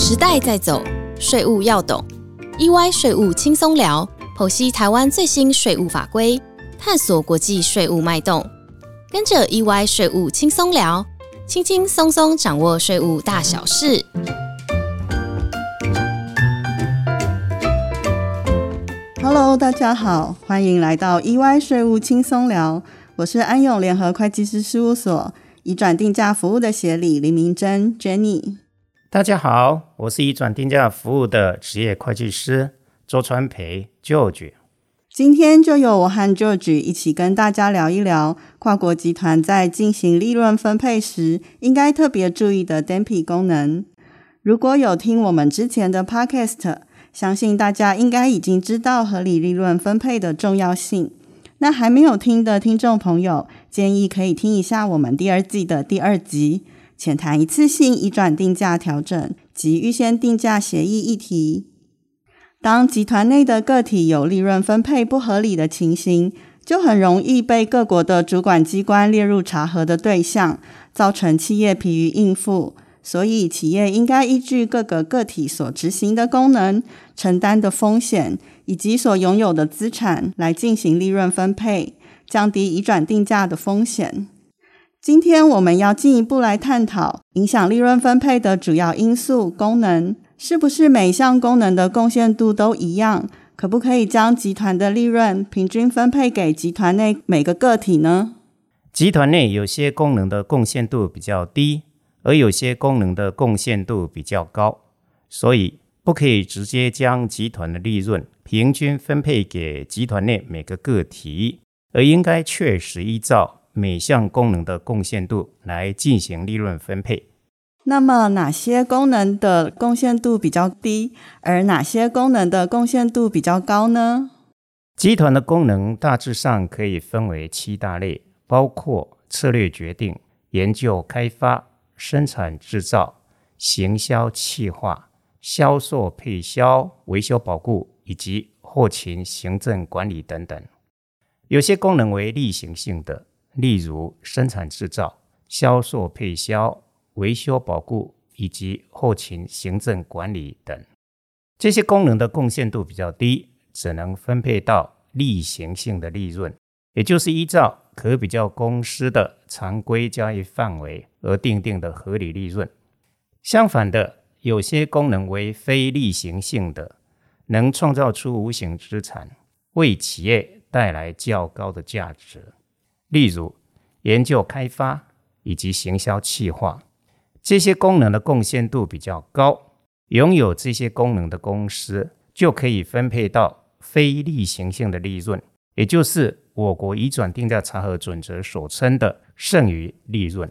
时代在走，税务要懂。EY 税务轻松聊，剖析台湾最新税务法规，探索国际税务脉动。跟着 EY 税务轻松聊，轻轻松松掌握税务大小事。Hello，大家好，欢迎来到 EY 税务轻松聊。我是安永联合会计师事务所已转定价服务的协理林明珍 Jenny。大家好，我是以转定价服务的职业会计师周传培 George。今天就由我和 George 一起跟大家聊一聊跨国集团在进行利润分配时应该特别注意的 DMP 功能。如果有听我们之前的 Podcast，相信大家应该已经知道合理利润分配的重要性。那还没有听的听众朋友，建议可以听一下我们第二季的第二集。浅谈一次性移转定价调整及预先定价协议议题。当集团内的个体有利润分配不合理的情形，就很容易被各国的主管机关列入查核的对象，造成企业疲于应付。所以，企业应该依据各个个体所执行的功能、承担的风险以及所拥有的资产来进行利润分配，降低移转定价的风险。今天我们要进一步来探讨影响利润分配的主要因素——功能，是不是每项功能的贡献度都一样？可不可以将集团的利润平均分配给集团内每个个体呢？集团内有些功能的贡献度比较低，而有些功能的贡献度比较高，所以不可以直接将集团的利润平均分配给集团内每个个体，而应该确实依照。每项功能的贡献度来进行利润分配。那么，哪些功能的贡献度比较低，而哪些功能的贡献度比较高呢？集团的功能大致上可以分为七大类，包括策略决定、研究开发、生产制造、行销企划、销售配销、维修保固以及后勤行政管理等等。有些功能为例行性的。例如生产制造、销售配销、维修保固以及后勤行政管理等，这些功能的贡献度比较低，只能分配到例行性的利润，也就是依照可比较公司的常规交易范围而定定的合理利润。相反的，有些功能为非例行性的，能创造出无形资产，为企业带来较高的价值。例如，研究开发以及行销企划，这些功能的贡献度比较高。拥有这些功能的公司就可以分配到非例行性的利润，也就是我国移转定价查核准则所称的剩余利润。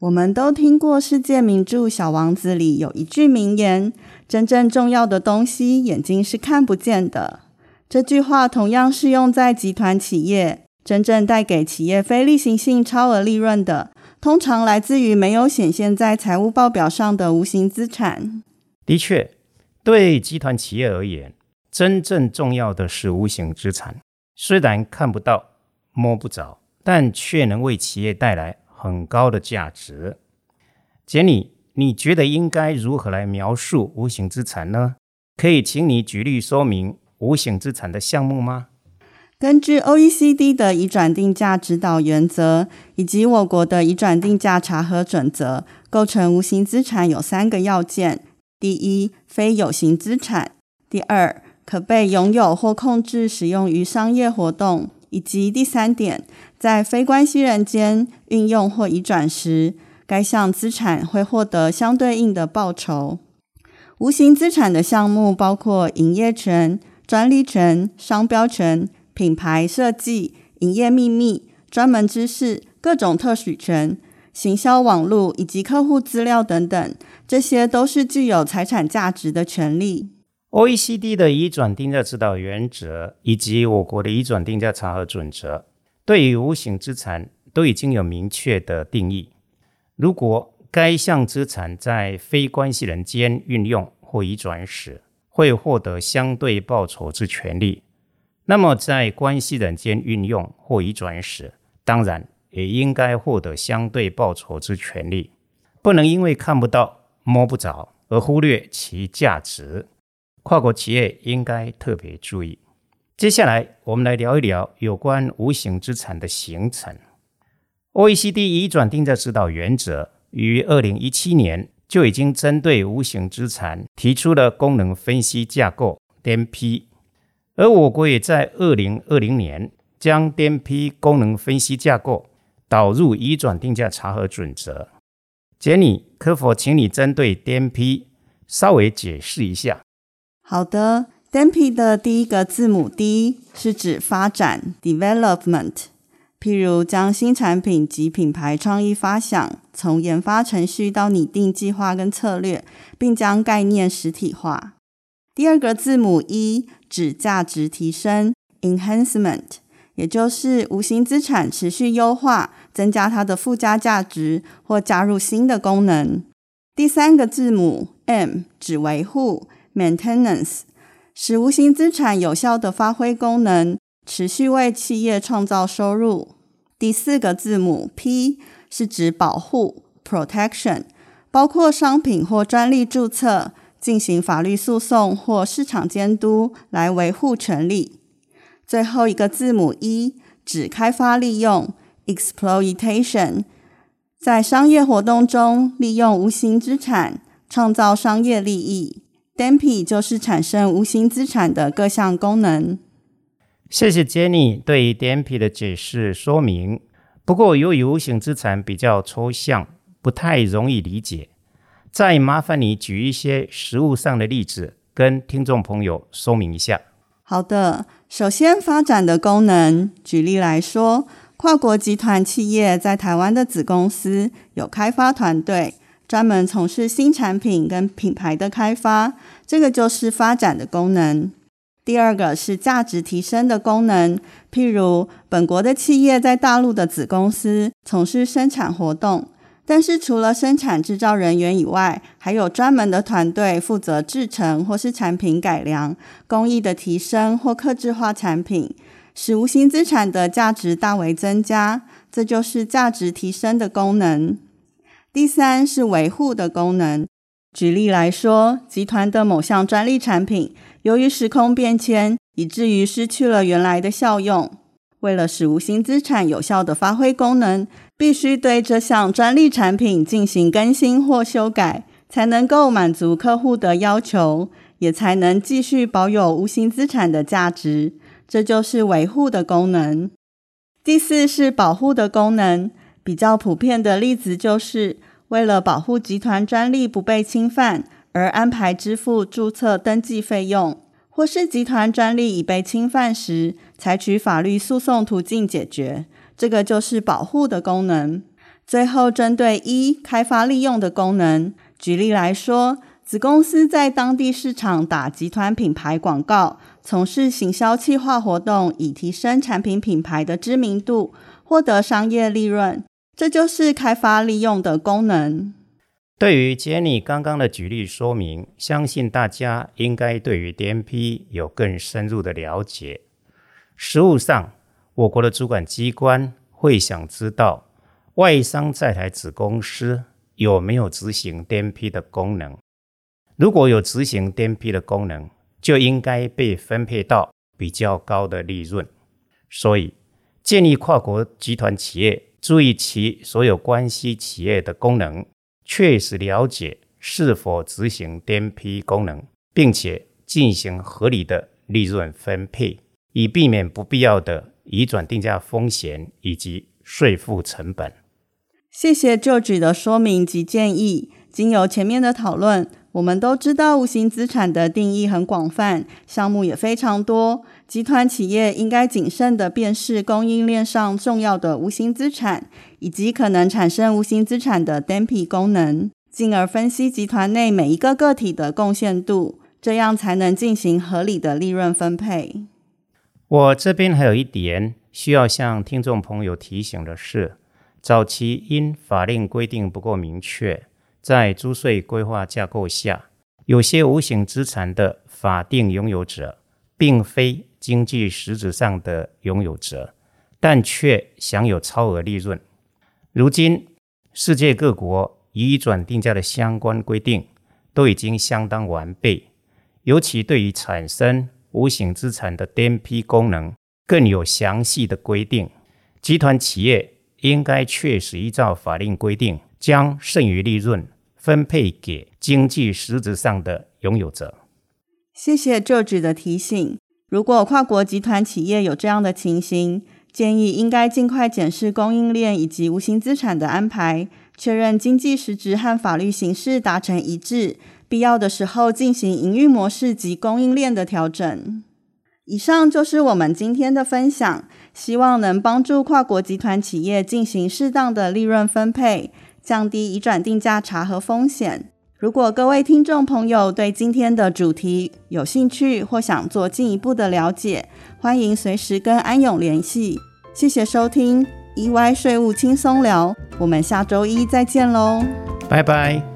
我们都听过世界名著《小王子》里有一句名言：“真正重要的东西，眼睛是看不见的。”这句话同样适用在集团企业。真正带给企业非例行性超额利润的，通常来自于没有显现在财务报表上的无形资产。的确，对集团企业而言，真正重要的是无形资产。虽然看不到、摸不着，但却能为企业带来很高的价值。杰尼，你觉得应该如何来描述无形资产呢？可以请你举例说明无形资产的项目吗？根据 OECD 的移转定价指导原则以及我国的移转定价查核准则，构成无形资产有三个要件：第一，非有形资产；第二，可被拥有或控制使用于商业活动；以及第三点，在非关系人间运用或移转时，该项资产会获得相对应的报酬。无形资产的项目包括营业权、专利权、商标权。品牌设计、营业秘密、专门知识、各种特许权、行销网络以及客户资料等等，这些都是具有财产价值的权利。OECD 的移转定价指导原则以及我国的移转定价查核准则，对于无形资产都已经有明确的定义。如果该项资产在非关系人间运用或移转时，会获得相对报酬之权利。那么，在关系人间运用或移转时，当然也应该获得相对报酬之权利，不能因为看不到、摸不着而忽略其价值，跨国企业应该特别注意。接下来，我们来聊一聊有关无形资产的形成。OECD 移转定价指导原则于二零一七年就已经针对无形资产提出了功能分析架构 （DMP），而我国也在二零二零年将 DMP 功能分析架构导入移转定价查核准则。杰尼，可否请你针对 DMP 稍微解释一下？好的，DMP 的第一个字母 D 是指发展 （development）。譬如将新产品及品牌创意发想，从研发程序到拟定计划跟策略，并将概念实体化。第二个字母 E 指价值提升 （enhancement），也就是无形资产持续优化，增加它的附加价值或加入新的功能。第三个字母 M 指维护 （maintenance），使无形资产有效的发挥功能。持续为企业创造收入。第四个字母 P 是指保护 （protection），包括商品或专利注册、进行法律诉讼或市场监督来维护权利。最后一个字母 E 指开发利用 （exploitation），在商业活动中利用无形资产创造商业利益。DMP 就是产生无形资产的各项功能。谢谢 Jenny 对 DMP 的解释说明。不过，由于无形资产比较抽象，不太容易理解，再麻烦你举一些实物上的例子，跟听众朋友说明一下。好的，首先发展的功能，举例来说，跨国集团企业在台湾的子公司有开发团队，专门从事新产品跟品牌的开发，这个就是发展的功能。第二个是价值提升的功能，譬如本国的企业在大陆的子公司从事生产活动，但是除了生产制造人员以外，还有专门的团队负责制成或是产品改良、工艺的提升或客制化产品，使无形资产的价值大为增加，这就是价值提升的功能。第三是维护的功能，举例来说，集团的某项专利产品。由于时空变迁，以至于失去了原来的效用。为了使无形资产有效的发挥功能，必须对这项专利产品进行更新或修改，才能够满足客户的要求，也才能继续保有无形资产的价值。这就是维护的功能。第四是保护的功能，比较普遍的例子就是为了保护集团专利不被侵犯。而安排支付注册登记费用，或是集团专利已被侵犯时，采取法律诉讼途径解决，这个就是保护的功能。最后，针对一开发利用的功能，举例来说，子公司在当地市场打集团品牌广告，从事行销企划活动，以提升产品品牌的知名度，获得商业利润，这就是开发利用的功能。对于 Jenny 刚刚的举例说明，相信大家应该对于 DMP 有更深入的了解。实务上，我国的主管机关会想知道外商在台子公司有没有执行 DMP 的功能。如果有执行 DMP 的功能，就应该被分配到比较高的利润。所以，建议跨国集团企业注意其所有关系企业的功能。确实了解是否执行 DMP 功能，并且进行合理的利润分配，以避免不必要的移转定价风险以及税负成本。谢谢就举的说明及建议。经由前面的讨论，我们都知道无形资产的定义很广泛，项目也非常多。集团企业应该谨慎地辨识供应链上重要的无形资产，以及可能产生无形资产的 DMP 功能，进而分析集团内每一个个体的贡献度，这样才能进行合理的利润分配。我这边还有一点需要向听众朋友提醒的是，早期因法令规定不够明确。在租税规划架构下，有些无形资产的法定拥有者，并非经济实质上的拥有者，但却享有超额利润。如今，世界各国移转定价的相关规定，都已经相当完备，尤其对于产生无形资产的颠批功能，更有详细的规定。集团企业应该确实依照法令规定，将剩余利润分配给经济实质上的拥有者。谢谢 George 的提醒。如果跨国集团企业有这样的情形，建议应该尽快检视供应链以及无形资产的安排，确认经济实质和法律形式达成一致，必要的时候进行营运模式及供应链的调整。以上就是我们今天的分享，希望能帮助跨国集团企业进行适当的利润分配，降低移转定价查核风险。如果各位听众朋友对今天的主题有兴趣或想做进一步的了解，欢迎随时跟安勇联系。谢谢收听 EY 税务轻松聊，我们下周一再见喽，拜拜。